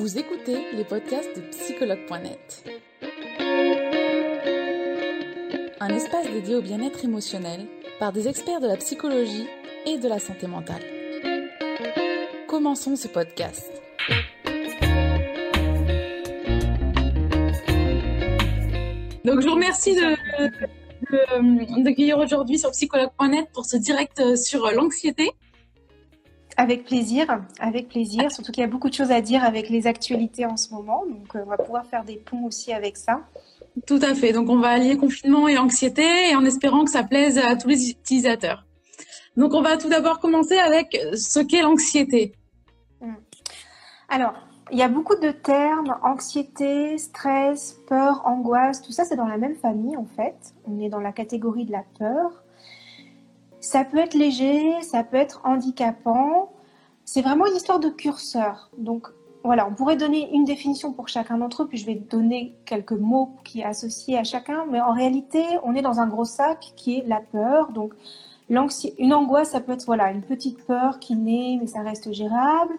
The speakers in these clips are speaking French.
Vous écoutez les podcasts de psychologue.net. Un espace dédié au bien-être émotionnel par des experts de la psychologie et de la santé mentale. Commençons ce podcast. Donc je vous remercie de, d'accueillir aujourd'hui sur psychologue.net pour ce direct sur l'anxiété. Avec plaisir, avec plaisir. Surtout qu'il y a beaucoup de choses à dire avec les actualités en ce moment. Donc, euh, on va pouvoir faire des ponts aussi avec ça. Tout à fait. Donc, on va allier confinement et anxiété et en espérant que ça plaise à tous les utilisateurs. Donc, on va tout d'abord commencer avec ce qu'est l'anxiété. Hmm. Alors, il y a beaucoup de termes, anxiété, stress, peur, angoisse, tout ça c'est dans la même famille en fait. On est dans la catégorie de la peur. Ça peut être léger, ça peut être handicapant. C'est vraiment une histoire de curseur. Donc voilà, on pourrait donner une définition pour chacun d'entre eux, puis je vais donner quelques mots qui sont associés à chacun. Mais en réalité, on est dans un gros sac qui est la peur. Donc une angoisse, ça peut être voilà une petite peur qui naît, mais ça reste gérable.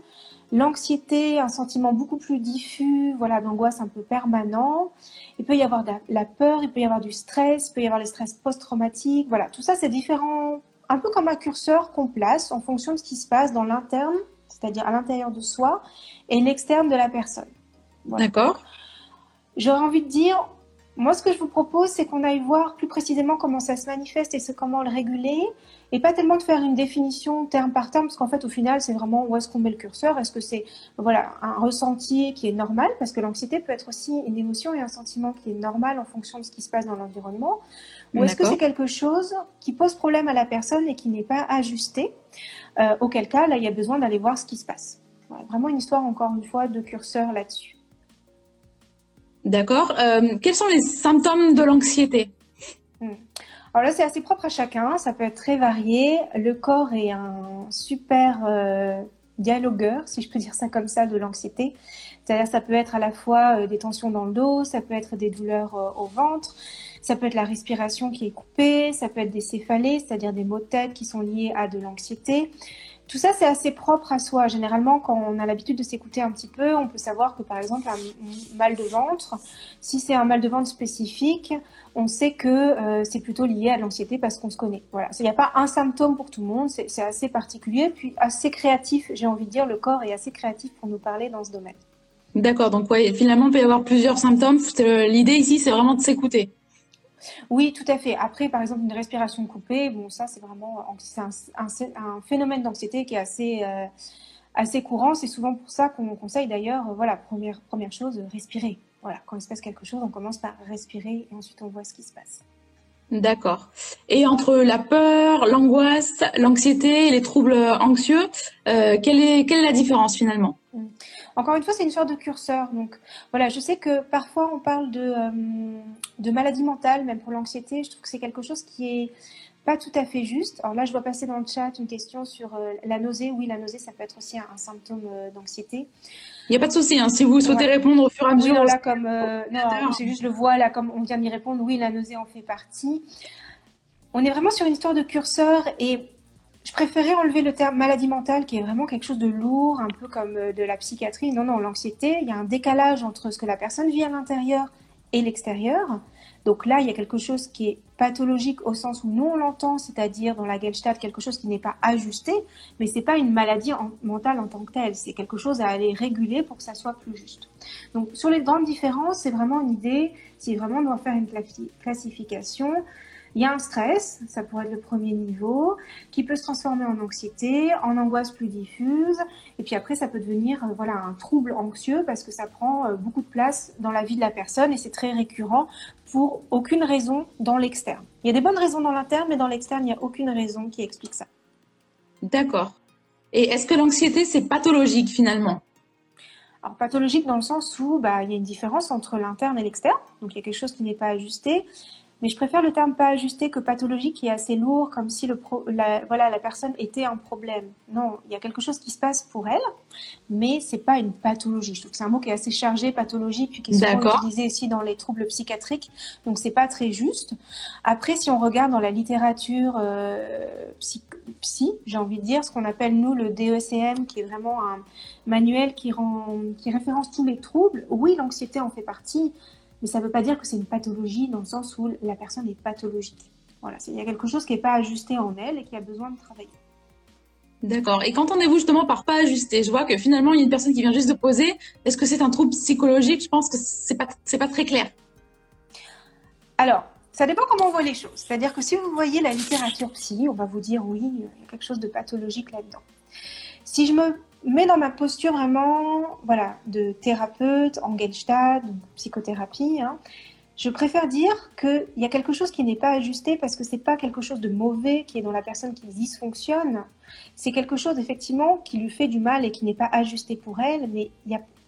L'anxiété, un sentiment beaucoup plus diffus, voilà, d'angoisse un peu permanent. Il peut y avoir de la peur, il peut y avoir du stress, il peut y avoir le stress post-traumatique. Voilà, tout ça, c'est différent un peu comme un curseur qu'on place en fonction de ce qui se passe dans l'interne, c'est-à-dire à, l'intérieur de soi, et l'externe de la personne. D'accord. J'aurais envie de dire, moi, ce que je vous propose, c'est qu'on aille voir plus précisément comment ça se manifeste et ce, comment le réguler, et pas tellement de faire une définition terme par terme, parce qu'en fait, au final, c'est vraiment où est-ce qu'on met le curseur. Est-ce que c'est voilà un ressenti qui est normal, parce que l'anxiété peut être aussi une émotion et un sentiment qui est normal en fonction de ce qui se passe dans l'environnement, ou est-ce que c'est quelque chose qui pose problème à la personne et qui n'est pas ajusté? Euh, Auquel cas, là, il y a besoin d'aller voir ce qui se passe. vraiment une histoire, encore une fois, de curseur là-dessus. D'accord. Euh, quels sont les symptômes de l'anxiété hmm. Alors là, c'est assez propre à chacun. Ça peut être très varié. Le corps est un super euh, dialogueur, si je peux dire ça comme ça, de l'anxiété. C'est-à-dire, ça peut être à la fois des tensions dans le dos, ça peut être des douleurs au ventre, ça peut être la respiration qui est coupée, ça peut être des céphalées, c'est-à-dire des maux de tête qui sont liés à de l'anxiété. Tout ça, c'est assez propre à soi. Généralement, quand on a l'habitude de s'écouter un petit peu, on peut savoir que, par exemple, un mal de ventre, si c'est un mal de ventre spécifique, on sait que euh, c'est plutôt lié à l'anxiété parce qu'on se connaît. Voilà. Il n'y a pas un symptôme pour tout le monde, c'est assez particulier, puis assez créatif. J'ai envie de dire, le corps est assez créatif pour nous parler dans ce domaine. D'accord. Donc, finalement, il peut y avoir plusieurs symptômes. L'idée ici, c'est vraiment de s'écouter. Oui, tout à fait. Après, par exemple, une respiration coupée, bon, ça, c'est vraiment un, phénomène d'anxiété qui est assez, euh, assez courant. C'est souvent pour ça qu'on conseille d'ailleurs, euh, voilà, première, première chose, respirer. Voilà, quand il se passe quelque chose, on commence par respirer et ensuite on voit ce qui se passe. D'accord. Et entre la peur, l'angoisse, l'anxiété et les troubles anxieux, euh, quelle, est, quelle est la différence finalement? Mmh. Encore une fois, c'est une sorte de curseur. Donc voilà, je sais que parfois on parle de, euh, de maladie mentale, même pour l'anxiété. Je trouve que c'est quelque chose qui est pas tout à fait juste. Alors là, je dois passer dans le chat une question sur euh, la nausée. Oui, la nausée, ça peut être aussi un, symptôme euh, d'anxiété. Il n'y a pas de souci. Hein. Si vous souhaitez répondre au fur et à mesure. Là, comme non, c'est juste le vois là, comme on vient d'y répondre. Oui, la nausée en fait partie. On est vraiment sur une histoire de curseur et je préférais enlever le terme maladie mentale, qui est vraiment quelque chose de lourd, un peu comme euh, de la psychiatrie. Non, non, l'anxiété, il y a un décalage entre ce que la personne vit à l'intérieur et l'extérieur. Donc là, il y a quelque chose qui est pathologique au sens où nous on l'entend, c'est-à-dire dans la Gestalt, quelque chose qui n'est pas ajusté, mais c'est pas une maladie mentale en tant que telle. C'est quelque chose à aller réguler pour que ça soit plus juste. Donc sur les grandes différences, c'est vraiment une idée. Si vraiment on doit faire une classification, il y a un stress, ça pourrait être le premier niveau, qui peut se transformer en anxiété, en angoisse plus diffuse, et puis après ça peut devenir euh, voilà un trouble anxieux parce que ça prend euh, beaucoup de place dans la vie de la personne et c'est très récurrent pour aucune raison dans l'externe. Il y a des bonnes raisons dans l'interne, mais dans l'externe il n'y a aucune raison qui explique ça. D'accord. Et est-ce que l'anxiété c'est pathologique finalement? Alors pathologique dans le sens où bah, il y a une différence entre l'interne et l'externe, donc il y a quelque chose qui n'est pas ajusté. Mais je préfère le terme pas ajusté que pathologique qui est assez lourd, comme si le la, voilà, la personne était un problème. Non, il y a quelque chose qui se passe pour elle, mais c'est pas une pathologie. Je trouve que c'est un mot qui est assez chargé, pathologie, puis qui est souvent utilisé aussi dans les troubles psychiatriques. Donc c'est pas très juste. Après, si on regarde dans la littérature euh, psy, j'ai envie de dire, ce qu'on appelle nous le DECM, qui est vraiment un manuel qui, rend, qui référence tous les troubles. Oui, l'anxiété en fait partie, mais ça ne veut pas dire que c'est une pathologie dans le sens où la personne est pathologique. Voilà, il y a quelque chose qui n'est pas ajusté en elle et qui a besoin de travailler. D'accord. Et qu'entendez-vous justement par pas ajusté Je vois que finalement, il y a une personne qui vient juste de poser. Est-ce que c'est un trouble psychologique? Je pense que c'est pas, c'est pas très clair. Alors, ça dépend comment on voit les choses. C'est-à-dire que si vous voyez la littérature psy, on va vous dire oui, il y a quelque chose de pathologique là-dedans. Si je me mets dans ma posture vraiment, voilà, de thérapeute en Gestalt, psychothérapie, hein, je préfère dire qu'il y a quelque chose qui n'est pas ajusté parce que c'est pas quelque chose de mauvais qui est dans la personne qui dysfonctionne. C'est quelque chose effectivement qui lui fait du mal et qui n'est pas ajusté pour elle, mais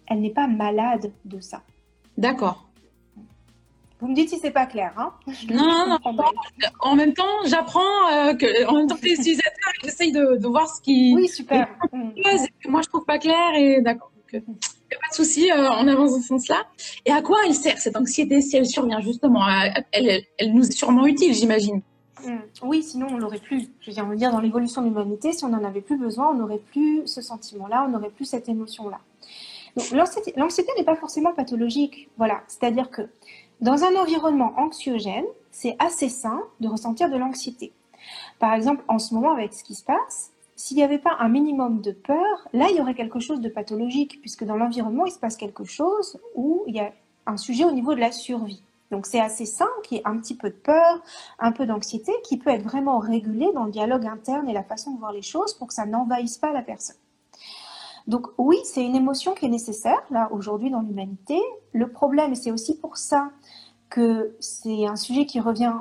elle n'est pas malade de ça. D'accord. Vous me dites si c'est pas clair, hein Non, non, non. En même temps, j'apprends euh, que, en même temps que les utilisateurs, j'essaye de, de, voir ce qui. Oui, super. moi, je trouve pas clair et d'accord. Euh, il n'y a pas de souci, euh, on avance dans ce sens-là. Et à quoi elle sert cette anxiété si elle survient justement? Elle, elle, nous est sûrement utile, j'imagine. Hmm. Oui, sinon on l'aurait plus. Je on va dire dans l'évolution de l'humanité, si on n'en avait plus besoin, on n'aurait plus ce sentiment-là, on n'aurait plus cette émotion-là. L'anxiété n'est pas forcément pathologique. Voilà, c'est-à-dire que dans un environnement anxiogène, c'est assez sain de ressentir de l'anxiété. Par exemple, en ce moment, avec ce qui se passe, s'il n'y avait pas un minimum de peur, là, il y aurait quelque chose de pathologique, puisque dans l'environnement, il se passe quelque chose où il y a un sujet au niveau de la survie. Donc c'est assez sain qu'il y ait un petit peu de peur, un peu d'anxiété, qui peut être vraiment régulé dans le dialogue interne et la façon de voir les choses pour que ça n'envahisse pas la personne. Donc oui, c'est une émotion qui est nécessaire, là, aujourd'hui, dans l'humanité. Le problème, et c'est aussi pour ça que c'est un sujet qui revient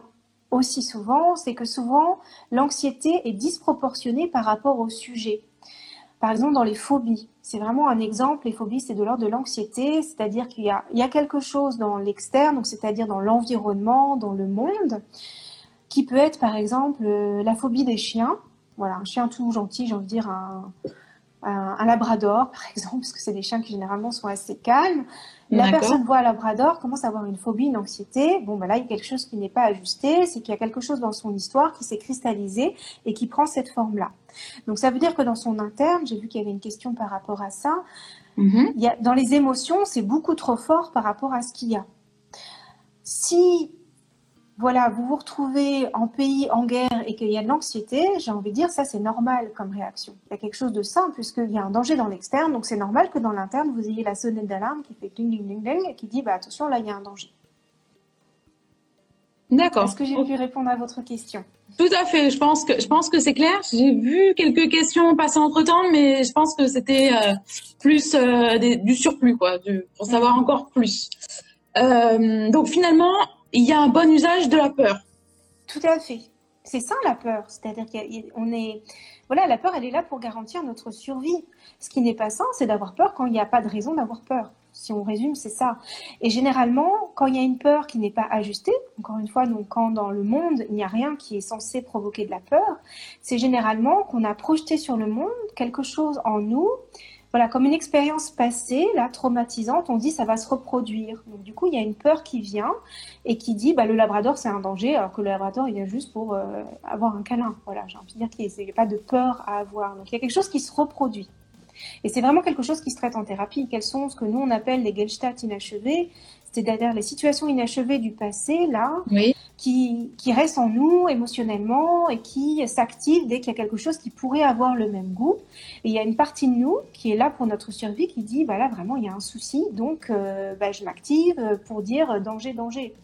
aussi souvent, c'est que souvent l'anxiété est disproportionnée par rapport au sujet. Par exemple, dans les phobies, c'est vraiment un exemple. Les phobies, c'est de l'ordre de l'anxiété, c'est-à-dire qu'il y a, quelque chose dans l'externe, c'est-à-dire dans l'environnement, dans le monde, qui peut être par exemple euh, la phobie des chiens. Voilà, un chien tout gentil, j'ai envie de dire un, un, labrador, par exemple, parce que c'est des chiens qui généralement sont assez calmes. La personne voit un labrador, commence à avoir une phobie, une anxiété. Bon, ben là, il y a quelque chose qui n'est pas ajusté, c'est qu'il y a quelque chose dans son histoire qui s'est cristallisé et qui prend cette forme-là. Donc, ça veut dire que dans son interne, j'ai vu qu'il y avait une question par rapport à ça. Mm-hmm. il y a, dans les émotions, c'est beaucoup trop fort par rapport à ce qu'il y a. Si voilà, vous vous retrouvez en pays en guerre et qu'il y a de l'anxiété, j'ai envie de dire ça c'est normal comme réaction. Il y a quelque chose de simple puisqu'il y a un danger dans l'externe, donc c'est normal que dans l'interne vous ayez la sonnette d'alarme qui fait ding ding ding ding et qui dit bah attention là il y a un danger. D'accord. Est-ce que j'ai pu répondre à votre question? Tout à fait. Je pense que je pense que c'est clair. J'ai vu quelques questions passer entre temps, mais je pense que c'était euh, plus euh, du surplus quoi, pour savoir encore plus. Euh, donc finalement, il y a un bon usage de la peur. Tout à fait. C'est ça la peur. C'est-à-dire qu'on est. Voilà, la peur, elle est là pour garantir notre survie. Ce qui n'est pas sain, c'est d'avoir peur quand il n'y a pas de raison d'avoir peur. Si on résume, c'est ça. Et généralement, quand il y a une peur qui n'est pas ajustée, encore une fois, donc quand dans le monde, il n'y a rien qui est censé provoquer de la peur, c'est généralement qu'on a projeté sur le monde quelque chose en nous voilà, comme une expérience passée, là, traumatisante, on dit ça va se reproduire. Du coup, il y a une peur qui vient et qui dit bah, le labrador, c'est un danger, alors que le labrador, il vient juste pour euh, avoir un câlin. Voilà, j'ai envie de dire qu'il n'y a pas de peur à avoir. Il y a quelque chose qui se reproduit. Et c'est vraiment quelque chose qui se traite en thérapie. Quels sont ce que nous, on appelle les Gestalt inachevés? C'est-à-dire les situations inachevées du passé, là, qui, qui restent en nous émotionnellement et qui s'activent dès qu'il y a quelque chose qui pourrait avoir le même goût. Et il y a une partie de nous qui est là pour notre survie qui dit, bah là, vraiment, il y a un souci, donc euh, bah, je m'active pour dire danger, danger.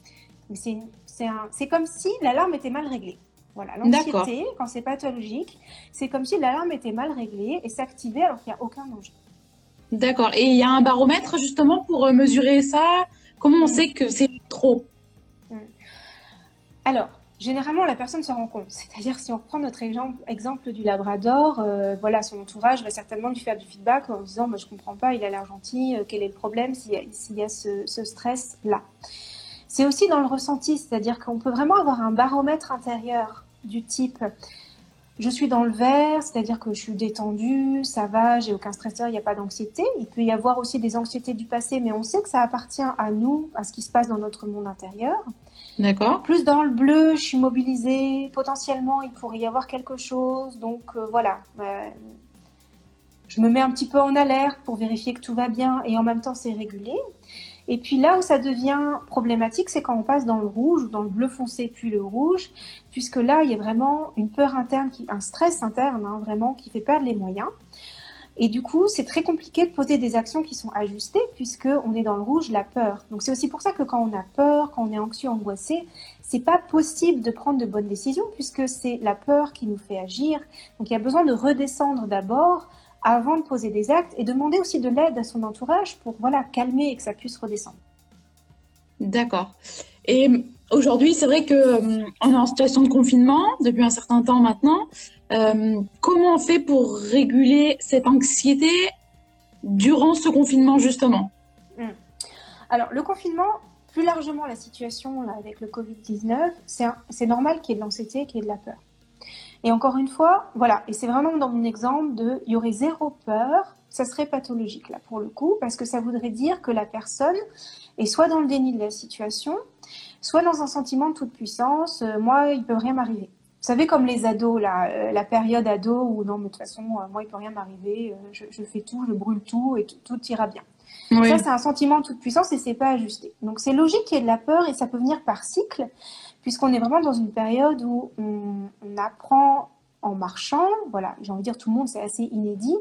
C'est comme si l'alarme était mal réglée. Voilà, l'anxiété, quand c'est pathologique, c'est comme si l'alarme était mal réglée et s'activait alors qu'il n'y a aucun danger. D'accord. Et il y a un baromètre justement pour euh, mesurer ça? Comment on mm. sait que c'est trop mm. Alors, généralement, la personne se rend compte. C'est-à-dire, si on reprend notre exemple, du Labrador, euh, voilà, son entourage va certainement lui faire du feedback en disant Je ne comprends pas, il a l'air gentil, euh, quel est le problème s'il y a, ce, ce stress-là? C'est aussi dans le ressenti, c'est-à-dire qu'on peut vraiment avoir un baromètre intérieur du type je suis dans le vert, c'est-à-dire que je suis détendue, ça va, j'ai aucun stresseur, il n'y a pas d'anxiété. Il peut y avoir aussi des anxiétés du passé, mais on sait que ça appartient à nous, à ce qui se passe dans notre monde intérieur. D'accord. Plus dans le bleu, je suis mobilisée. Potentiellement, il pourrait y avoir quelque chose. Donc euh, voilà. Euh, je me mets un petit peu en alerte pour vérifier que tout va bien et en même temps c'est régulé. Et puis là où ça devient problématique, c'est quand on passe dans le rouge ou dans le bleu foncé puis le rouge, puisque là il y a vraiment une peur interne, qui, un stress interne hein, vraiment qui fait perdre les moyens. Et du coup, c'est très compliqué de poser des actions qui sont ajustées puisque on est dans le rouge, la peur. Donc c'est aussi pour ça que quand on a peur, quand on est anxieux, angoissé, c'est pas possible de prendre de bonnes décisions puisque c'est la peur qui nous fait agir. Donc il y a besoin de redescendre d'abord avant de poser des actes et demander aussi de l'aide à son entourage pour voilà calmer et que ça puisse redescendre. D'accord. Et aujourd'hui, c'est vrai que euh, on est en situation de confinement depuis un certain temps maintenant. Euh, comment on fait pour réguler cette anxiété durant ce confinement justement? Hmm. Alors le confinement, plus largement la situation avec le Covid-19, c'est normal qu'il y ait de l'anxiété, qu'il y ait de la peur. Et encore une fois, voilà, et c'est vraiment dans mon exemple de, il y aurait zéro peur, ça serait pathologique là pour le coup, parce que ça voudrait dire que la personne est soit dans le déni de la situation, soit dans un sentiment de toute puissance, euh, moi il peut rien m'arriver. Vous savez comme les ados là, euh, la période ado où non mais de toute façon euh, moi il peut rien m'arriver, je, je, fais tout, je brûle tout et tout, ira bien. Ça c'est un sentiment de toute puissance et c'est pas ajusté. Donc c'est logique qu'il y ait de la peur et ça peut venir par cycle puisqu'on est vraiment dans une période où on, apprend en marchant. Voilà, j'ai envie de dire tout le monde, c'est assez inédit.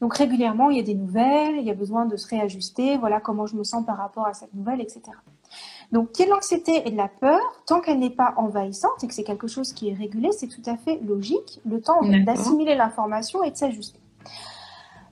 Donc régulièrement, il y a des nouvelles, il y a besoin de se réajuster. Voilà comment je me sens par rapport à cette nouvelle, etc. Donc qu'il y ait de l'anxiété et de la peur, tant qu'elle n'est pas envahissante et que c'est quelque chose qui est régulé, c'est tout à fait logique. Le temps d'assimiler l'information et de s'ajuster.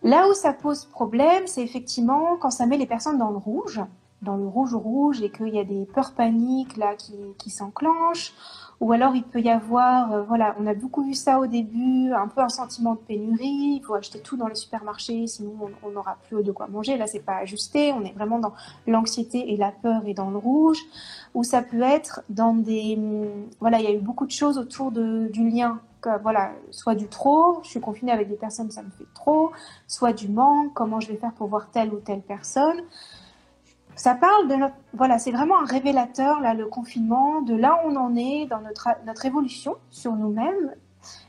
Là où ça pose problème, c'est effectivement quand ça met les personnes dans le rouge dans le rouge rouge et qu'il y a des peurs paniques là qui, qui s'enclenchent. Ou alors il peut y avoir euh, voilà on a beaucoup vu ça au début un peu un sentiment de pénurie il faut acheter tout dans les supermarchés sinon on n'aura plus de quoi manger. Là c'est pas ajusté on est vraiment dans l'anxiété et la peur et dans le rouge. Ou ça peut être dans des voilà il y a eu beaucoup de choses autour de, du lien voilà, soit du trop, je suis confinée avec des personnes, ça me fait trop, soit du manque, comment je vais faire pour voir telle ou telle personne. Ça parle de notre, voilà, c'est vraiment un révélateur là le confinement de là où on en est dans notre notre évolution sur nous-mêmes.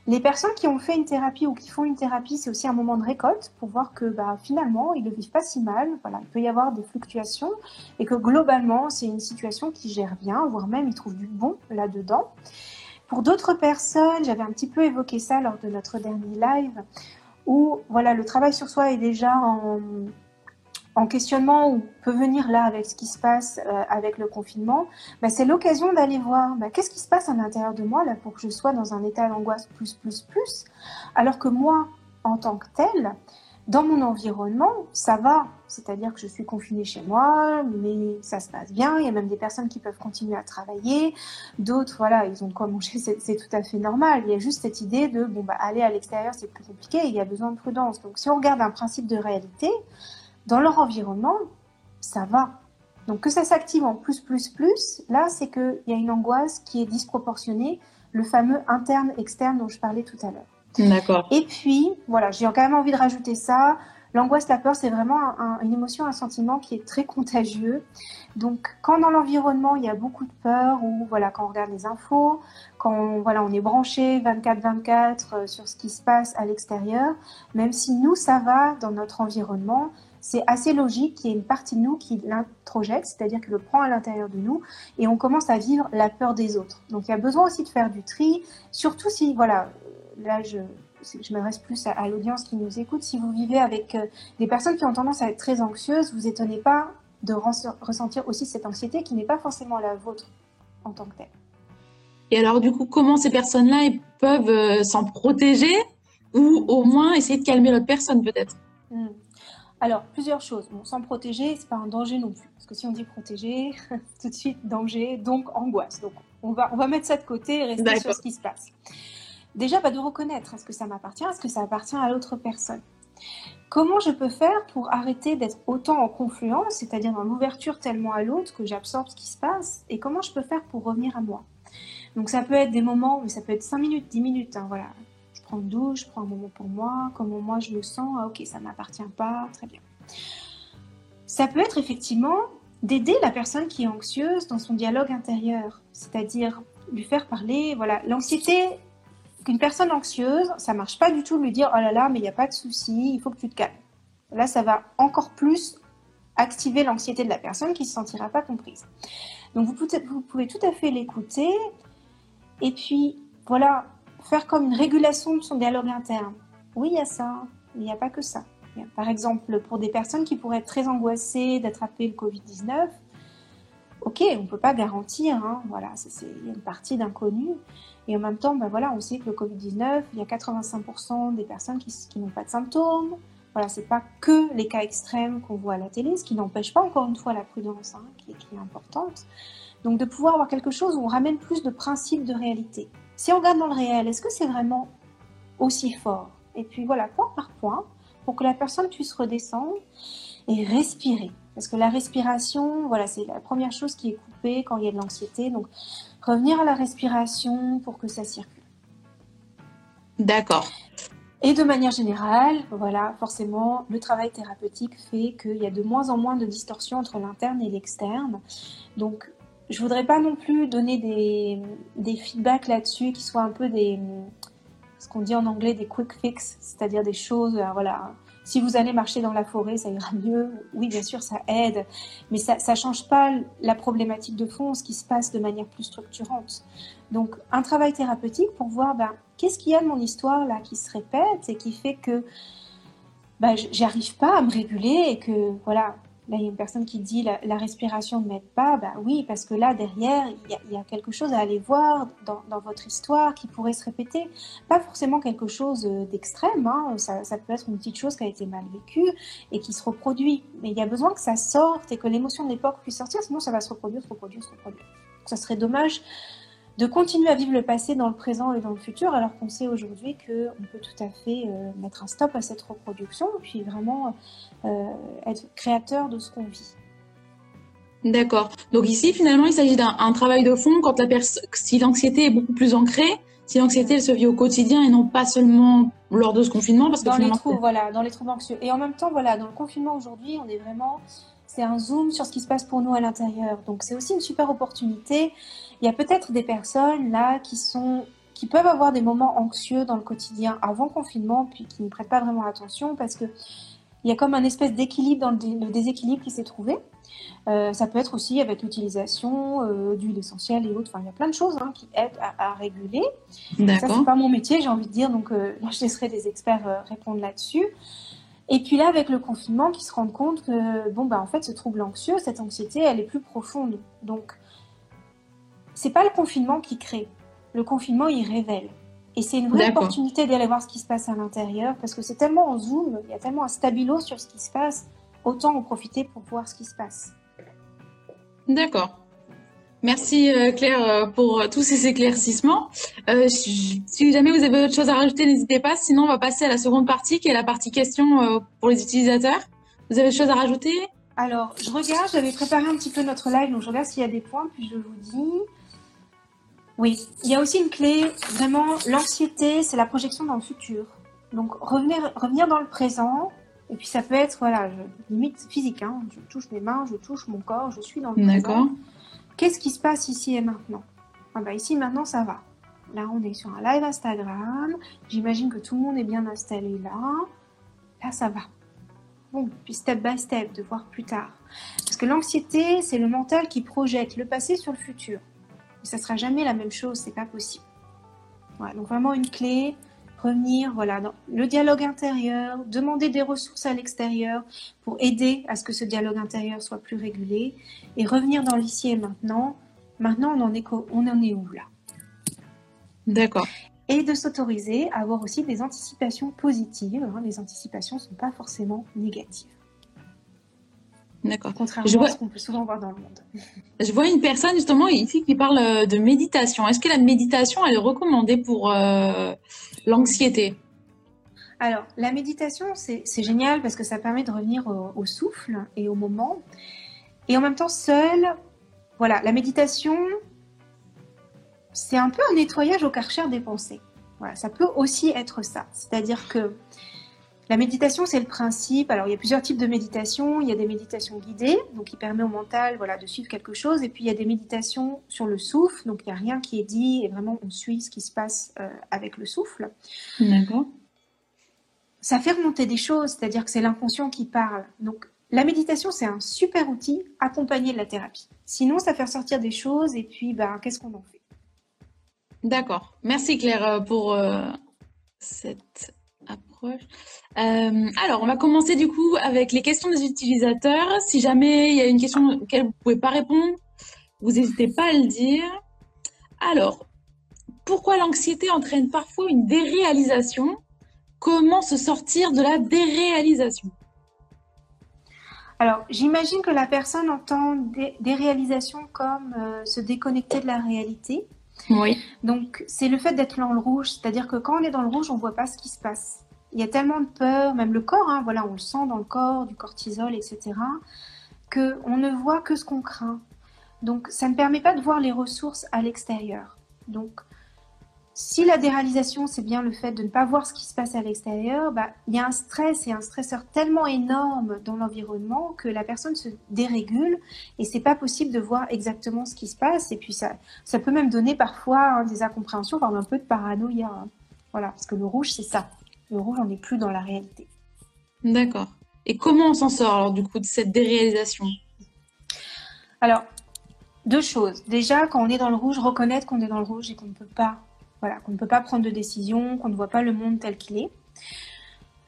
Les personnes qui ont fait une thérapie ou qui font une thérapie, c'est aussi un moment de récolte pour voir que bah, finalement ils ne vivent pas si mal. Voilà, il peut y avoir des fluctuations et que globalement c'est une situation qui gère bien, voire même ils trouvent du bon là-dedans. Pour d'autres personnes, j'avais un petit peu évoqué ça lors de notre dernier live, où voilà le travail sur soi est déjà en, en questionnement ou peut venir là avec ce qui se passe euh, avec le confinement, bah, c'est l'occasion d'aller voir bah, qu'est-ce qui se passe à l'intérieur de moi là pour que je sois dans un état d'angoisse plus plus plus, alors que moi en tant que tel, dans mon environnement, ça va, c'est-à-dire que je suis confinée chez moi, mais ça se passe bien. Il y a même des personnes qui peuvent continuer à travailler, d'autres, voilà, ils ont de quoi manger, c'est tout à fait normal. Il y a juste cette idée de bon bah aller à l'extérieur c'est plus compliqué, il y a besoin de prudence. Donc si on regarde un principe de réalité, dans leur environnement, ça va. Donc que ça s'active en plus, plus, plus, là, c'est qu'il y a une angoisse qui est disproportionnée, le fameux interne-externe dont je parlais tout à l'heure. D'accord. Et puis, voilà, j'ai quand même envie de rajouter ça. L'angoisse, la peur, c'est vraiment une émotion, un sentiment qui est très contagieux. Donc, quand dans l'environnement, il y a beaucoup de peur, ou voilà, quand on regarde les infos, quand on, voilà, on est branché 24-24 euh, sur ce qui se passe à l'extérieur, même si nous, ça va dans notre environnement, c'est assez logique qu'il y ait une partie de nous qui l'introjette, c'est-à-dire qu'il le prend à l'intérieur de nous, et on commence à vivre la peur des autres. Donc il y a besoin aussi de faire du tri, surtout si, voilà, là je, je m'adresse plus à, l'audience qui nous écoute, si vous vivez avec euh, des personnes qui ont tendance à être très anxieuses, vous étonnez pas de ressentir aussi cette anxiété qui n'est pas forcément la vôtre en tant que telle. Et alors du coup, comment ces personnes-là peuvent euh, s'en protéger ou au moins essayer de calmer l'autre personne peut-être? Hmm. Alors, plusieurs choses. Bon, sans protéger, c'est pas un danger non plus. Parce que si on dit protéger, tout de suite danger, donc angoisse. Donc, on va, on va mettre ça de côté et rester sur ce qui se passe. Déjà, bah, de reconnaître est-ce que ça m'appartient, est-ce que ça appartient à l'autre personne? Comment je peux faire pour arrêter d'être autant en confluence, c'est-à-dire dans l'ouverture tellement à l'autre que j'absorbe ce qui se passe, et comment je peux faire pour revenir à moi? Donc ça peut être des moments, mais ça peut être 5 minutes, 10 minutes, hein, voilà je prends un moment pour moi, comment moi je me sens, ah, ok, ça m'appartient pas, très bien. Ça peut être effectivement d'aider la personne qui est anxieuse dans son dialogue intérieur, c'est-à-dire lui faire parler. Voilà, l'anxiété, qu'une personne anxieuse, ça marche pas du tout de lui dire oh là là, mais il n'y a pas de souci, il faut que tu te calmes. Là, ça va encore plus activer l'anxiété de la personne qui ne se sentira pas comprise. Donc vous pouvez tout à fait l'écouter et puis voilà, faire comme une régulation de son dialogue interne. Oui, il y a ça, mais il n'y a pas que ça. Par exemple, pour des personnes qui pourraient être très angoissées d'attraper le Covid-19, ok, on ne peut pas garantir, hein, voilà, il y a une partie d'inconnu. Et en même temps, ben voilà, on sait que le Covid-19, il y a 85% des personnes qui, n'ont pas de symptômes. Voilà, c'est pas que les cas extrêmes qu'on voit à la télé, ce qui n'empêche pas encore une fois la prudence, hein, qui, est importante. Donc de pouvoir avoir quelque chose où on ramène plus de principes de réalité. Si on regarde dans le réel, est-ce que c'est vraiment aussi fort? Et puis voilà, point par point, pour que la personne puisse redescendre et respirer. Parce que la respiration, voilà, c'est la première chose qui est coupée quand il y a de l'anxiété. Donc, revenir à la respiration pour que ça circule. D'accord. Et de manière générale, voilà, forcément, le travail thérapeutique fait qu'il y a de moins en moins de distorsions entre l'interne et l'externe. Donc, je voudrais pas non plus donner des, des feedbacks là-dessus qui soient un peu des, ce qu'on dit en anglais des quick fix, c'est-à-dire des choses, euh, voilà, si vous allez marcher dans la forêt, ça ira mieux. Oui, bien sûr, ça aide, mais ça ne change pas la problématique de fond, ce qui se passe de manière plus structurante. Donc, un travail thérapeutique pour voir ben, qu'est-ce qu'il y a de mon histoire là qui se répète et qui fait que ben, j'arrive pas à me réguler et que voilà, Là, il y a une personne qui dit la, la respiration ne m'aide pas. Ben oui, parce que là, derrière, il y, a, quelque chose à aller voir dans, votre histoire qui pourrait se répéter. Pas forcément quelque chose euh, d'extrême. Hein. Ça, ça, peut être une petite chose qui a été mal vécue et qui se reproduit. Mais il y a besoin que ça sorte et que l'émotion de l'époque puisse sortir, sinon ça va se reproduire, se reproduire, se reproduire. ça serait dommage de continuer à vivre le passé dans le présent et dans le futur, alors qu'on sait aujourd'hui qu'on peut tout à fait euh, mettre un stop à cette reproduction, et puis vraiment euh, être créateur de ce qu'on vit. D'accord. Donc ici, finalement, il s'agit d'un travail de fond quand la si l'anxiété est beaucoup plus ancrée, si l'anxiété elle se vit au quotidien et non pas seulement lors de ce confinement, parce que dans les troubles, voilà, dans les troubles anxieux. Et en même temps, voilà, dans le confinement aujourd'hui, on est vraiment, c'est un zoom sur ce qui se passe pour nous à l'intérieur. Donc c'est aussi une super opportunité il y a peut-être des personnes là qui sont qui peuvent avoir des moments anxieux dans le quotidien avant confinement, puis qui ne prêtent pas vraiment attention parce que il y a comme un espèce d'équilibre dans le, déséquilibre qui s'est trouvé. Euh, ça peut être aussi avec l'utilisation euh, d'huile essentielle et autres. Enfin, il y a plein de choses hein, qui aident à, réguler. Ça, c'est pas mon métier, j'ai envie de dire. Donc, euh, là, je laisserai des experts répondre là-dessus. Et puis là, avec le confinement, qui se rendent compte que, bon, bah, en fait, ce trouble anxieux, cette anxiété, elle est plus profonde. Donc, c'est pas le confinement qui crée. Le confinement, il révèle. Et c'est une vraie opportunité d'aller voir ce qui se passe à l'intérieur parce que c'est tellement en zoom, il y a tellement un stabilo sur ce qui se passe, autant en profiter pour voir ce qui se passe. D'accord. Merci euh, Claire euh, pour euh, tous ces éclaircissements. si jamais vous avez autre chose à rajouter, n'hésitez pas. Sinon, on va passer à la seconde partie qui est la partie questions pour les utilisateurs. Vous avez autre chose à rajouter? Alors, je regarde, j'avais préparé un petit peu notre live, donc je regarde s'il y a des points, puis je vous dis. Oui, il y a aussi une clé, vraiment, l'anxiété, c'est la projection dans le futur. Donc revenir, revenir dans le présent, et puis ça peut être, voilà, limite physique, hein, je touche mes mains, je touche mon corps, je suis dans le présent. Qu'est-ce qui se passe ici et maintenant? Ah bah Ici maintenant ça va. Là on est sur un live Instagram, j'imagine que tout le monde est bien installé là. Là ça va. Bon, puis step by step, de voir plus tard. Parce que l'anxiété, c'est le mental qui projette le passé sur le futur ça sera jamais la même chose, c'est pas possible. donc vraiment une clé, revenir voilà, dans le dialogue intérieur, demander des ressources à l'extérieur pour aider à ce que ce dialogue intérieur soit plus régulé et revenir dans l'ici et maintenant. Maintenant, on en est, on en est où là? D'accord. Et de s'autoriser à avoir aussi des anticipations positives. Hein. Les anticipations ne sont pas forcément négatives. D'accord. Contrairement à ce qu'on peut souvent voir dans le monde. Je vois une personne justement ici qui parle euh, de méditation. Est-ce que la méditation elle est recommandée pour euh, l'anxiété? Alors la méditation c'est génial parce que ça permet de revenir au, souffle et au moment. Et en même temps seul, voilà, la méditation c'est un peu un nettoyage au karcher des pensées. Voilà, ça peut aussi être ça. C'est-à-dire que La méditation, c'est le principe. Alors, il y a plusieurs types de méditation. Il y a des méditations guidées, donc qui permet au mental voilà, de suivre quelque chose. Et puis, il y a des méditations sur le souffle. Donc, il n'y a rien qui est dit et vraiment, on suit ce qui se passe euh, avec le souffle. D'accord. Ça fait remonter des choses, c'est-à-dire que c'est l'inconscient qui parle. Donc, la méditation, c'est un super outil accompagné de la thérapie. Sinon, ça fait ressortir des choses et puis, ben, qu'est-ce qu'on en fait? D'accord. Merci Claire euh, pour euh, cette Euh, alors, on va commencer du coup avec les questions des utilisateurs. Si jamais il y a une question auquel vous ne pouvez pas répondre, vous n'hésitez pas à le dire. Alors, pourquoi l'anxiété entraîne parfois une déréalisation? Comment se sortir de la déréalisation? Alors, j'imagine que la personne entend des, réalisations comme se déconnecter de la réalité. Oui. Donc, c'est le fait d'être dans le rouge, c'est-à-dire que quand on est dans le rouge, on ne voit pas ce qui se passe il y a tellement de peur, même le corps, hein, voilà, on le sent dans le corps, du cortisol, etc., qu'on ne voit que ce qu'on craint. Donc, ça ne permet pas de voir les ressources à l'extérieur. Donc, si la déréalisation, c'est bien le fait de ne pas voir ce qui se passe à l'extérieur, bah, il y a un stress et un stresseur tellement énorme dans l'environnement que la personne se dérégule et c'est pas possible de voir exactement ce qui se passe. Et puis ça, ça peut même donner parfois hein, des incompréhensions, voire un peu de paranoïa. Hein. Voilà, parce que le rouge, c'est ça. Rouge, on n'est plus dans la réalité. D'accord. Et comment on s'en sort alors du coup de cette déréalisation? Alors, deux choses. Déjà, quand on est dans le rouge, reconnaître qu'on est dans le rouge et qu'on ne peut pas, voilà, qu'on ne peut pas prendre de décision, qu'on ne voit pas le monde tel qu'il est.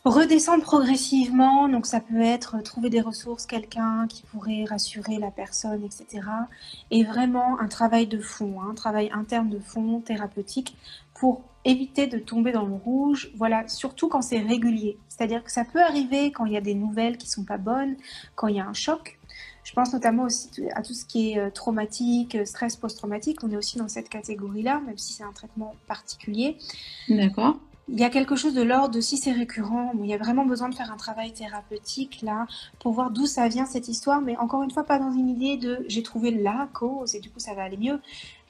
Redescendre progressivement, donc ça peut être trouver des ressources, quelqu'un qui pourrait rassurer la personne, etc. Et vraiment un travail de fond, hein, un travail interne de fond, thérapeutique, pour éviter de tomber dans le rouge, voilà, surtout quand c'est régulier. C'est-à-dire que ça peut arriver quand il y a des nouvelles qui sont pas bonnes, quand il y a un choc. Je pense notamment aussi à tout ce qui est euh, traumatique, euh, stress post-traumatique. On est aussi dans cette catégorie-là, même si c'est un traitement particulier. D'accord. Il y a quelque chose de l'ordre de si c'est récurrent, il y a vraiment besoin de faire un travail thérapeutique là pour voir d'où ça vient cette histoire, mais encore une fois pas dans une idée de j'ai trouvé la cause et du coup ça va aller mieux.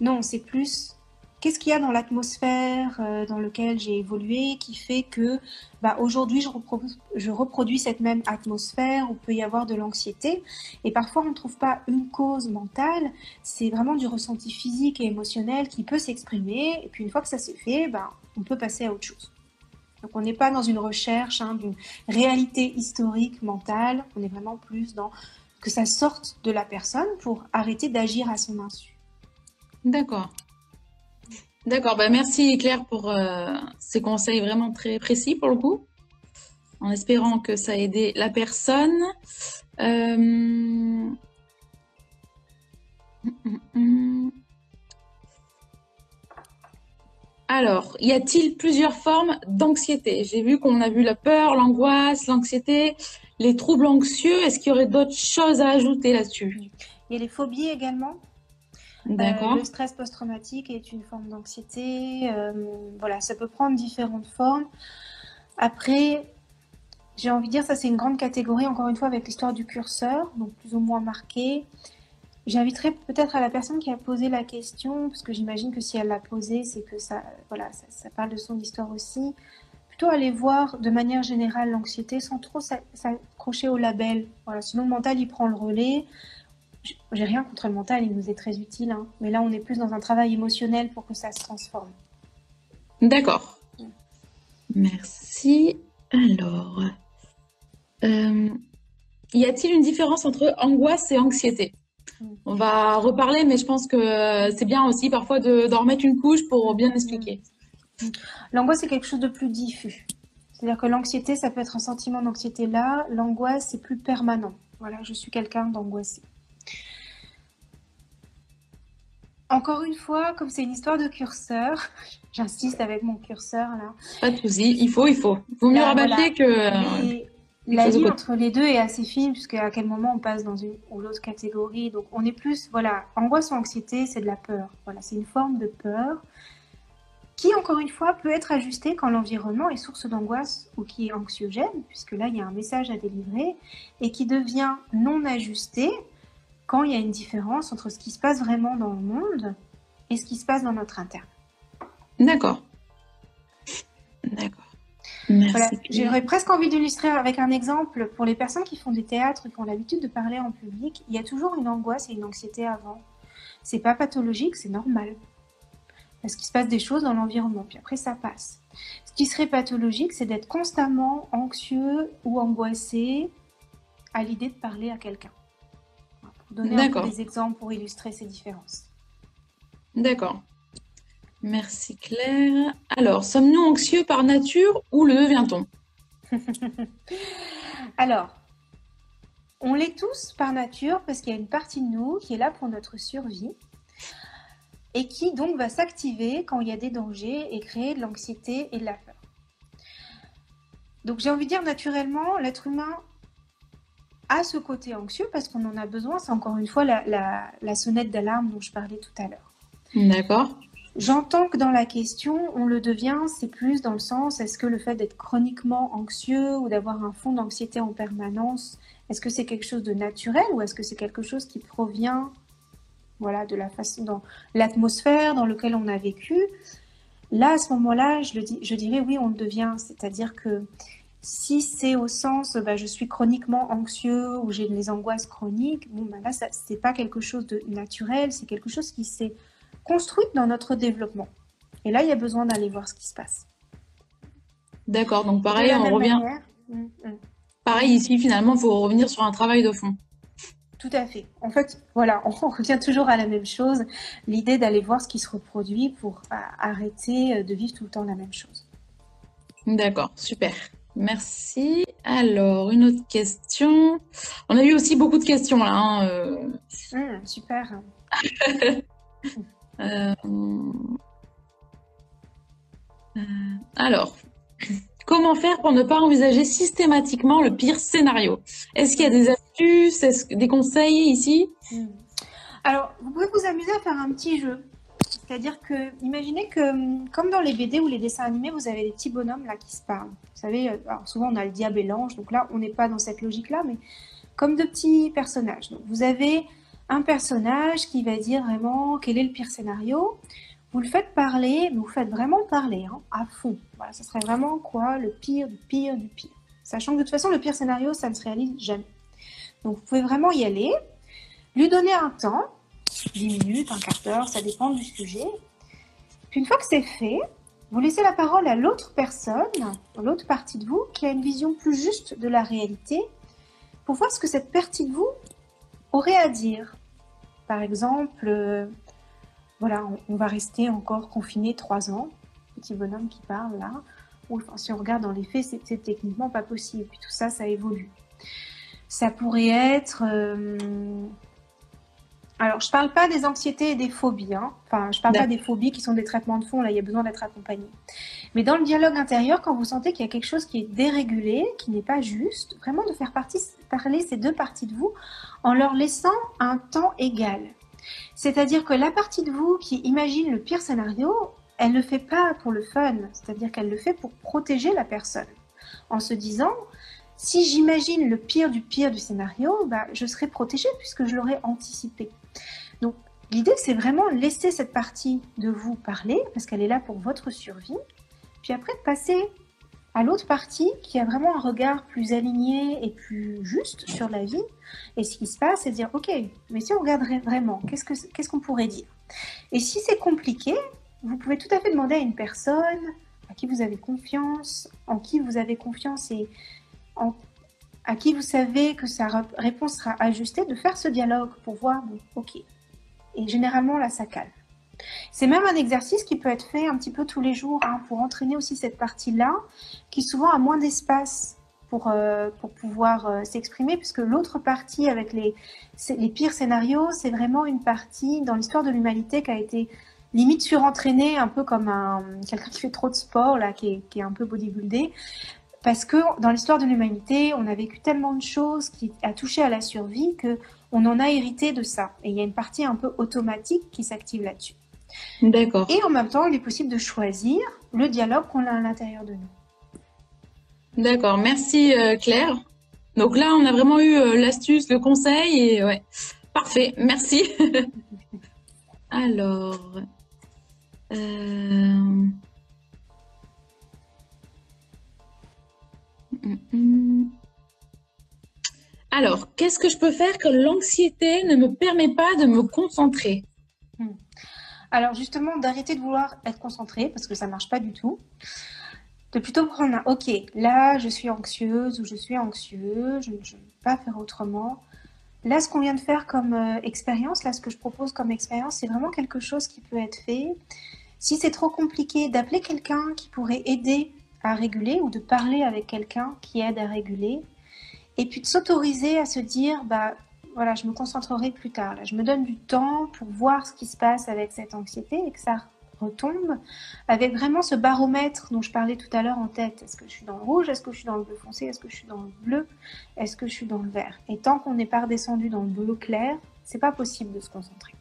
Non, c'est plus qu'est-ce qu'il y a dans l'atmosphère euh, dans laquelle j'ai évolué qui fait que bah, aujourd'hui je, reproduis cette même atmosphère où peut y avoir de l'anxiété? Et parfois on ne trouve pas une cause mentale, c'est vraiment du ressenti physique et émotionnel qui peut s'exprimer et puis une fois que ça s'est fait, bah, on peut passer à autre chose. Donc on n'est pas dans une recherche hein, d'une réalité historique mentale, on est vraiment plus dans que ça sorte de la personne pour arrêter d'agir à son insu. D'accord. D'accord, bah merci Claire pour euh, ces conseils vraiment très précis pour le coup, en espérant que ça a aidé la personne. Euh. Alors, y a-t-il plusieurs formes d'anxiété? J'ai vu qu'on a vu la peur, l'angoisse, l'anxiété, les troubles anxieux. Est-ce qu'il y aurait d'autres choses à ajouter là-dessus? Il y a les phobies également. D'accord. Euh, le stress post-traumatique est une forme d'anxiété. Euh, voilà, ça peut prendre différentes formes. Après, j'ai envie de dire, ça c'est une grande catégorie, encore une fois, avec l'histoire du curseur, donc plus ou moins marqué. J'inviterai peut-être à la personne qui a posé la question, parce que j'imagine que si elle l'a posée, c'est que ça, voilà, ça, parle de son histoire aussi. Plutôt aller voir de manière générale l'anxiété sans trop s'accrocher au label. Voilà, sinon le mental il prend le relais. J'ai rien contre le mental, il nous est très utile, hein. mais là on est plus dans un travail émotionnel pour que ça se transforme. D'accord. Merci. Alors, euh, y a-t-il une différence entre angoisse et anxiété? Mm. On va reparler, mais je pense que c'est bien aussi parfois d'en remettre une couche pour bien expliquer. Mm. L'angoisse, c'est quelque chose de plus diffus. C'est-à-dire que l'anxiété, ça peut être un sentiment d'anxiété là. L'angoisse, c'est plus permanent. Voilà, je suis quelqu'un d'angoissé. Encore une fois, comme c'est une histoire de curseur, j'insiste avec mon curseur là. Pas de souci, il faut, il faut. Il vaut mieux rabattre que. la ligne entre les deux est assez fine, puisque à quel moment on passe dans une ou l'autre catégorie. Donc on est plus, voilà, angoisse ou anxiété, c'est de la peur. Voilà, c'est une forme de peur qui, encore une fois, peut être ajustée quand l'environnement est source d'angoisse ou qui est anxiogène, puisque là, il y a un message à délivrer, et qui devient non ajusté quand il y a une différence entre ce qui se passe vraiment dans le monde et ce qui se passe dans notre interne. D'accord. D'accord. J'aurais presque envie d'illustrer avec un exemple. Pour les personnes qui font des théâtres, qui ont l'habitude de parler en public, il y a toujours une angoisse et une anxiété avant. C'est pas pathologique, c'est normal. Parce qu'il se passe des choses dans l'environnement, puis après ça passe. Ce qui serait pathologique, c'est d'être constamment anxieux ou angoissé à l'idée de parler à quelqu'un. Donner des exemples pour illustrer ces différences. D'accord. Merci Claire. Alors, sommes-nous anxieux par nature ou le devient-on? Alors, on l'est tous par nature parce qu'il y a une partie de nous qui est là pour notre survie et qui donc va s'activer quand il y a des dangers et créer de l'anxiété et de la peur. Donc j'ai envie de dire naturellement, l'être humain a ce côté anxieux parce qu'on en a besoin. C'est encore une fois la, la sonnette d'alarme dont je parlais tout à l'heure. D'accord. J'entends que dans la question, on le devient, c'est plus dans le sens, est-ce que le fait d'être chroniquement anxieux ou d'avoir un fond d'anxiété en permanence, est-ce que c'est quelque chose de naturel ou est-ce que c'est quelque chose qui provient voilà, de la façon, dans l'atmosphère dans laquelle on a vécu? Là, à ce moment-là, je, je dirais oui, on le devient. C'est-à-dire que si c'est au sens, bah, je suis chroniquement anxieux ou j'ai des angoisses chroniques, bon, bah, là, ce n'est pas quelque chose de naturel, c'est quelque chose qui s'est construite dans notre développement. Et là, il y a besoin d'aller voir ce qui se passe. D'accord, donc pareil, on revient. Mm, mm. Pareil ici, finalement, il faut revenir sur un travail de fond. Tout à fait. En fait, voilà, on revient toujours à la même chose, l'idée d'aller voir ce qui se reproduit pour arrêter de vivre tout le temps la même chose. D'accord, super. Merci. Alors, une autre question. On a eu aussi beaucoup de questions là. Hein, euh. mm, super. Euh, euh, alors, comment faire pour ne pas envisager systématiquement le pire scénario? Est-ce qu'il y a des astuces, des conseils ici? Hmm. Alors, vous pouvez vous amuser à faire un petit jeu. C'est-à-dire que, imaginez que, comme dans les BD ou les dessins animés, vous avez des petits bonhommes là qui se parlent. Vous savez, euh, alors souvent on a le diable et l'ange, donc là on n'est pas dans cette logique-là, mais comme de petits personnages. Donc vous avez un personnage qui va dire vraiment quel est le pire scénario. Vous le faites parler, mais vous faites vraiment parler hein, à fond. Voilà, ça serait vraiment quoi le pire du pire du pire. Sachant que de toute façon, le pire scénario, ça ne se réalise jamais. Donc vous pouvez vraiment y aller, lui donner un temps, 10 minutes, un quart d'heure, ça dépend du sujet. Puis une fois que c'est fait, vous laissez la parole à l'autre personne, l'autre partie de vous, qui a une vision plus juste de la réalité, pour voir ce que cette partie de vous aurait à dire. Par exemple, euh, voilà, on, va rester encore confiné trois ans. Petit bonhomme qui parle là. Ou enfin, si on regarde dans les faits, c'est techniquement pas possible. Puis tout ça, ça évolue. Ça pourrait être euh, alors, je ne parle pas des anxiétés et des phobies. Hein. Enfin, je ne parle pas des phobies qui sont des traitements de fond. Là, il y a besoin d'être accompagné. Mais dans le dialogue intérieur, quand vous sentez qu'il y a quelque chose qui est dérégulé, qui n'est pas juste, vraiment de faire parler ces deux parties de vous en leur laissant un temps égal. C'est-à-dire que la partie de vous qui imagine le pire scénario, elle ne le fait pas pour le fun. C'est-à-dire qu'elle le fait pour protéger la personne. En se disant, si j'imagine le pire du pire du scénario, bah, je serai protégée puisque je l'aurais anticipé. Donc, l'idée, c'est vraiment laisser cette partie de vous parler, parce qu'elle est là pour votre survie, puis après passer à l'autre partie qui a vraiment un regard plus aligné et plus juste sur la vie et ce qui se passe et dire ok mais si on regarderait vraiment qu'est-ce que qu'est-ce qu'on pourrait dire? Et si c'est compliqué vous pouvez tout à fait demander à une personne à qui vous avez confiance en qui vous avez confiance et à qui vous savez que sa réponse sera ajustée de faire ce dialogue pour voir ok et généralement, là, ça calme. C'est même un exercice qui peut être fait un petit peu tous les jours hein, pour entraîner aussi cette partie-là, qui souvent a moins d'espace pour, euh, pour pouvoir euh, s'exprimer, puisque l'autre partie avec les, les pires scénarios, c'est vraiment une partie dans l'histoire de l'humanité qui a été limite surentraînée, un peu comme un, quelqu'un qui fait trop de sport, là, qui est un peu bodybuildé. Parce que dans l'histoire de l'humanité, on a vécu tellement de choses qui a touché à la survie que on en a hérité de ça. Et il y a une partie un peu automatique qui s'active là-dessus. D'accord. Et en même temps, il est possible de choisir le dialogue qu'on a à l'intérieur de nous. D'accord, merci euh, Claire. Donc là, on a vraiment eu euh, l'astuce, le conseil et ouais, parfait, merci. Alors, euh, hum, hum. Alors, qu'est-ce que je peux faire quand l'anxiété ne me permet pas de me concentrer hmm. Alors, justement, d'arrêter de vouloir être concentré parce que ça ne marche pas du tout. De plutôt prendre un OK, là, je suis anxieuse ou je suis anxieux, je ne peux pas faire autrement. Là, ce qu'on vient de faire comme euh, expérience, là, ce que je propose comme expérience, c'est vraiment quelque chose qui peut être fait. Si c'est trop compliqué, d'appeler quelqu'un qui pourrait aider à réguler ou de parler avec quelqu'un qui aide à réguler et puis de s'autoriser à se dire, bah voilà, je me concentrerai plus tard. Là, je me donne du temps pour voir ce qui se passe avec cette anxiété et que ça retombe, avec vraiment ce baromètre dont je parlais tout à l'heure en tête. Est-ce que je suis dans le rouge? Est-ce que je suis dans le bleu foncé? Est-ce que je suis dans le bleu? Est-ce que je suis dans le vert? Et tant qu'on n'est pas redescendu dans le bleu clair, c'est pas possible de se concentrer.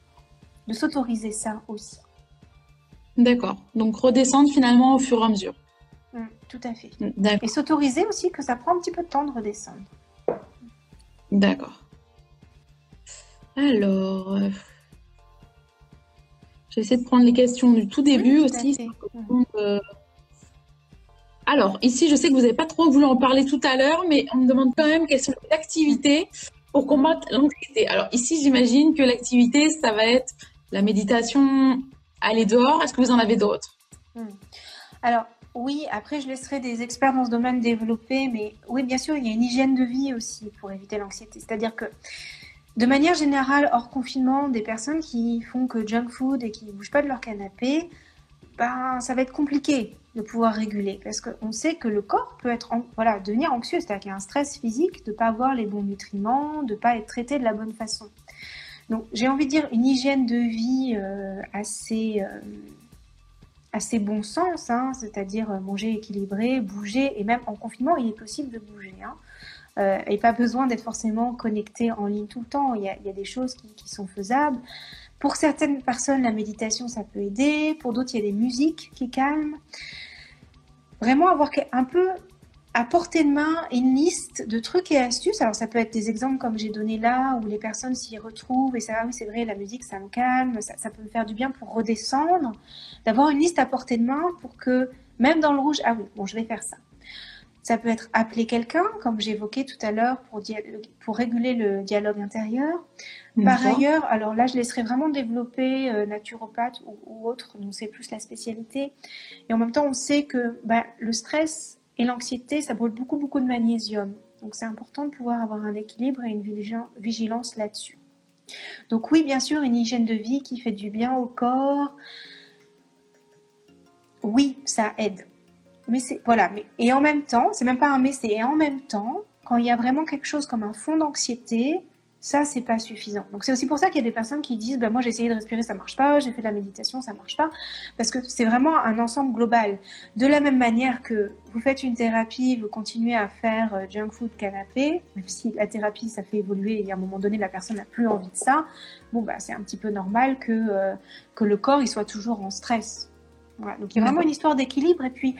De s'autoriser ça aussi. D'accord. Donc redescendre finalement au fur et à mesure. Mmh, tout à fait. Et s'autoriser aussi que ça prend un petit peu de temps de redescendre. D'accord. Alors, euh, j'essaie de prendre les questions du tout début aussi. Euh, alors, ici, je sais que vous n'avez pas trop voulu en parler tout à l'heure, mais on me demande quand même quelles sont les activités pour combattre l'anxiété. Alors, ici, j'imagine que l'activité, ça va être la méditation, aller dehors. Est-ce que vous en avez d'autres? Hmm. Alors, oui, après, je laisserai des experts dans ce domaine développer, mais oui, bien sûr, il y a une hygiène de vie aussi pour éviter l'anxiété. C'est-à-dire que, de manière générale, hors confinement, des personnes qui font que junk food et qui ne bougent pas de leur canapé, ben, ça va être compliqué de pouvoir réguler parce qu'on sait que le corps peut être voilà, devenir anxieux, c'est-à-dire qu'il y a un stress physique de ne pas avoir les bons nutriments, de ne pas être traité de la bonne façon. Donc, j'ai envie de dire une hygiène de vie euh, assez. Euh, assez bon sens, hein, c'est-à-dire euh, manger équilibré, bouger, et même en confinement, il est possible de bouger. Hein. Euh, et pas besoin d'être forcément connecté en ligne tout le temps. Il y a, des choses qui, sont faisables. Pour certaines personnes, la méditation, ça peut aider. Pour d'autres, il y a des musiques qui calment. Vraiment avoir un peu à portée de main une liste de trucs et astuces. Alors ça peut être des exemples comme j'ai donné là, où les personnes s'y retrouvent et ça, ah oui c'est vrai, la musique ça me calme, ça, peut me faire du bien pour redescendre. D'avoir une liste à portée de main pour que, même dans le rouge, ah oui, bon je vais faire ça. Ça peut être appeler quelqu'un, comme j'évoquais tout à l'heure, pour, pour réguler le dialogue intérieur. Par ailleurs, alors là, je laisserai vraiment développer euh, naturopathe ou, autre, donc c'est plus la spécialité. Et en même temps, on sait que bah, le stress et l'anxiété, ça brûle beaucoup, beaucoup de magnésium. Donc c'est important de pouvoir avoir un équilibre et une vigilance là-dessus. Donc oui, bien sûr, une hygiène de vie qui fait du bien au corps. Oui, ça aide. Mais c'est voilà, et en même temps, c'est même pas un mais c'est en même temps, quand il y a vraiment quelque chose comme un fond d'anxiété, ça, c'est pas suffisant. Donc, c'est aussi pour ça qu'il y a des personnes qui disent, bah, moi, j'ai essayé de respirer, ça marche pas, j'ai fait de la méditation, ça marche pas. Parce que c'est vraiment un ensemble global. De la même manière que vous faites une thérapie, vous continuez à faire euh, junk food canapé, même si la thérapie, ça fait évoluer et à un moment donné, la personne n'a plus envie de ça. Bon, bah, c'est un petit peu normal que, euh, que le corps, il soit toujours en stress. Voilà. Donc, il y a vraiment une histoire d'équilibre. Et puis,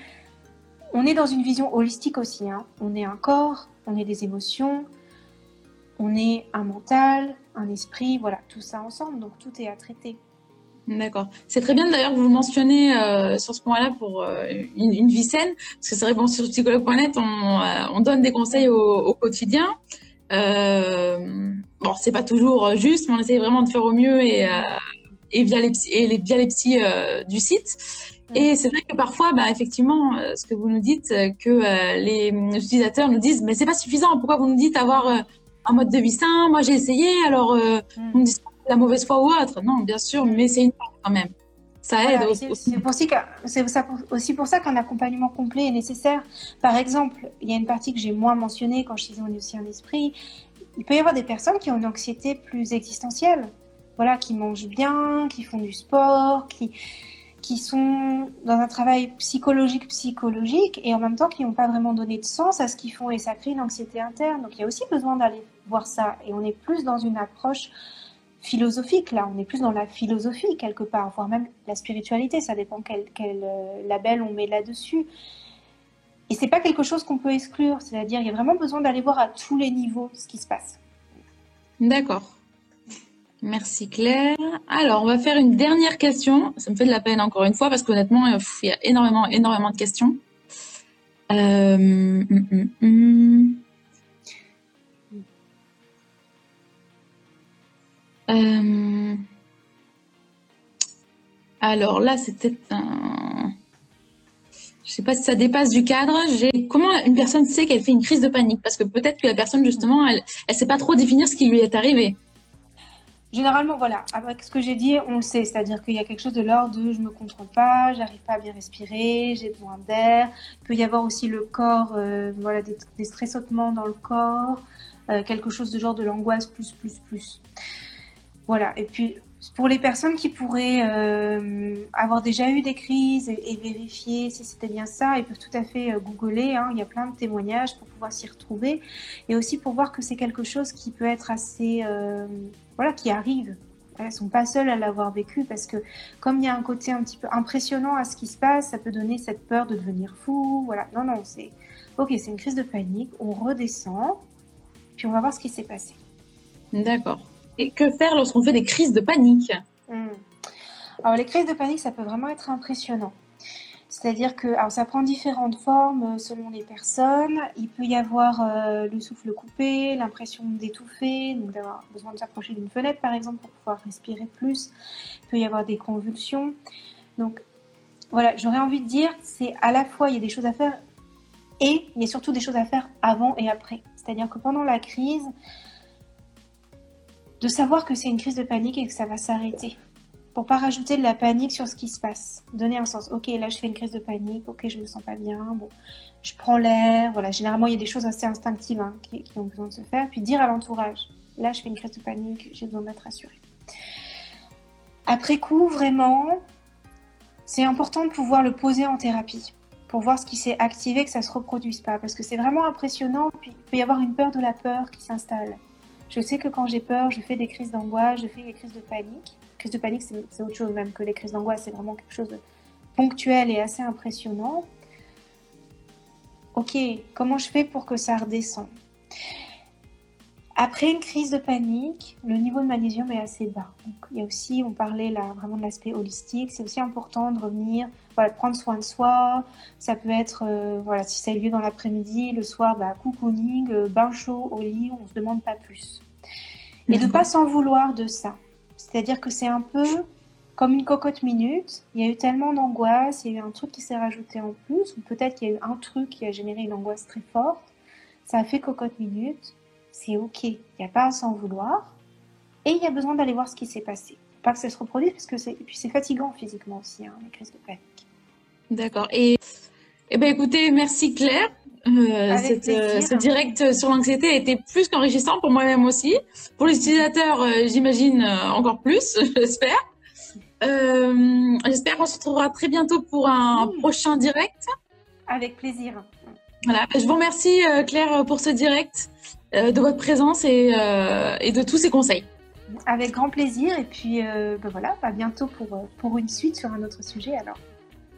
on est dans une vision holistique aussi. Hein. On est un corps, on est des émotions, on est un mental, un esprit, voilà, tout ça ensemble, donc tout est à traiter. D'accord. C'est très bien d'ailleurs que vous mentionnez euh, sur ce point-là pour euh, une, vie saine, parce que c'est vrai, bon, sur psychologue.net, on, euh, on, donne des conseils au, quotidien. bon, c'est pas toujours juste, mais on essaye vraiment de faire au mieux et, et via les, et les, via les psys du site. Et c'est vrai que parfois, bah, effectivement, ce que vous nous dites, que les utilisateurs nous disent, mais c'est pas suffisant. Pourquoi vous nous dites avoir un mode de vie sain. Moi, j'ai essayé, alors euh, mm. on me dit la mauvaise foi ou autre. Non, bien sûr, mais c'est une part quand même. Ça aide aussi. C'est aussi pour ça qu'un accompagnement complet est nécessaire. Par exemple, il y a une partie que j'ai moins mentionnée quand je disais on est aussi un esprit. Il peut y avoir des personnes qui ont une anxiété plus existentielle. Voilà, qui mangent bien, qui font du sport, qui, qui sont dans un travail psychologique psychologique et en même temps qui n'ont pas vraiment donné de sens à ce qu'ils font et ça crée une anxiété interne. Donc il y a aussi besoin d'aller voir ça et on est plus dans une approche philosophique là, on est plus dans la philosophie quelque part, voire même la spiritualité, ça dépend quel, quel euh, label on met là-dessus. Et c'est pas quelque chose qu'on peut exclure, c'est-à-dire il y a vraiment besoin d'aller voir à tous les niveaux ce qui se passe. D'accord. Merci Claire. Alors, on va faire une dernière question. Ça me fait de la peine encore une fois parce qu'honnêtement, il y a énormément, énormément de questions. Euh, hum, hum, hum. Euh, alors là, c'était un. Je sais pas si ça dépasse du cadre. Comment une personne sait qu'elle fait une crise de panique? Parce que peut-être que la personne justement, elle, elle sait pas trop définir ce qui lui est arrivé. Généralement, voilà, avec ce que j'ai dit, on le sait, c'est-à-dire qu'il y a quelque chose de l'ordre de je me contrôle pas, j'arrive pas à bien respirer, j'ai besoin d'air. Il peut y avoir aussi le corps, euh, voilà, des, des stressautements dans le corps, euh, quelque chose de genre de l'angoisse plus, plus, plus. Voilà, et puis pour les personnes qui pourraient euh, avoir déjà eu des crises et, vérifier si c'était bien ça, ils peuvent tout à fait euh, googler. Hein, il y a plein de témoignages pour pouvoir s'y retrouver et aussi pour voir que c'est quelque chose qui peut être assez, euh, voilà, qui arrive. Elles sont pas seules à l'avoir vécu parce que comme il y a un côté un petit peu impressionnant à ce qui se passe, ça peut donner cette peur de devenir fou. Voilà, non, non, c'est ok, c'est une crise de panique. On redescend, puis on va voir ce qui s'est passé. D'accord. Et que faire lorsqu'on fait des crises de panique hmm. Alors les crises de panique, ça peut vraiment être impressionnant. C'est-à-dire que alors ça prend différentes formes euh, selon les personnes. Il peut y avoir euh, le souffle coupé, l'impression d'étouffer, donc d'avoir besoin de s'approcher d'une fenêtre par exemple pour pouvoir respirer plus. Il peut y avoir des convulsions. Donc voilà, j'aurais envie de dire, c'est à la fois il y a des choses à faire et il y a surtout des choses à faire avant et après. C'est-à-dire que pendant la crise, de savoir que c'est une crise de panique et que ça va s'arrêter. Pour pas rajouter de la panique sur ce qui se passe. Donner un sens. Ok, là je fais une crise de panique. Ok, je me sens pas bien. Bon, je prends l'air. Voilà, généralement il y a des choses assez instinctives hein, qui, ont besoin de se faire. Puis dire à l'entourage. Là, je fais une crise de panique. J'ai besoin d'être rassurée. Après coup, vraiment, c'est important de pouvoir le poser en thérapie pour voir ce qui s'est activé, que ça se reproduise pas. Parce que c'est vraiment impressionnant. Puis il peut y avoir une peur de la peur qui s'installe. Je sais que quand j'ai peur, je fais des crises d'angoisse, je fais des crises de panique. Crise de panique, c'est autre chose même que les crises d'angoisse, c'est vraiment quelque chose de ponctuel et assez impressionnant. Ok, comment je fais pour que ça redescende? Après une crise de panique, le niveau de magnésium est assez bas. il y a aussi, on parlait là vraiment de l'aspect holistique, c'est aussi important de revenir, voilà, prendre soin de soi. Ça peut être, euh, voilà, si ça a lieu dans l'après-midi, le soir, bah, euh, bain chaud au lit, on se demande pas plus. Et de pas s'en vouloir de ça. C'est-à-dire que c'est un peu comme une cocotte minute. Il y a eu tellement d'angoisse, il y a eu un truc qui s'est rajouté en plus, ou peut-être qu'il y a eu un truc qui a généré une angoisse très forte. Ça a fait cocotte minute c'est ok, il n'y a pas à s'en vouloir, et il y a besoin d'aller voir ce qui s'est passé. Pas que ça se reproduise, parce que c'est, puis c'est fatigant physiquement aussi, hein, les crises de panique. D'accord. Et, eh ben, écoutez, merci Claire. Euh, cette, euh, ce direct sur l'anxiété a été plus qu'enrichissant pour moi-même aussi. Pour les utilisateurs, euh, j'imagine encore plus, j'espère. j'espère qu'on se retrouvera très bientôt pour un prochain direct. Avec plaisir. Voilà, je vous remercie Claire pour ce direct. De votre présence et, et, de tous ces conseils. Avec grand plaisir. Et puis, ben voilà, à bientôt pour, pour une suite sur un autre sujet alors.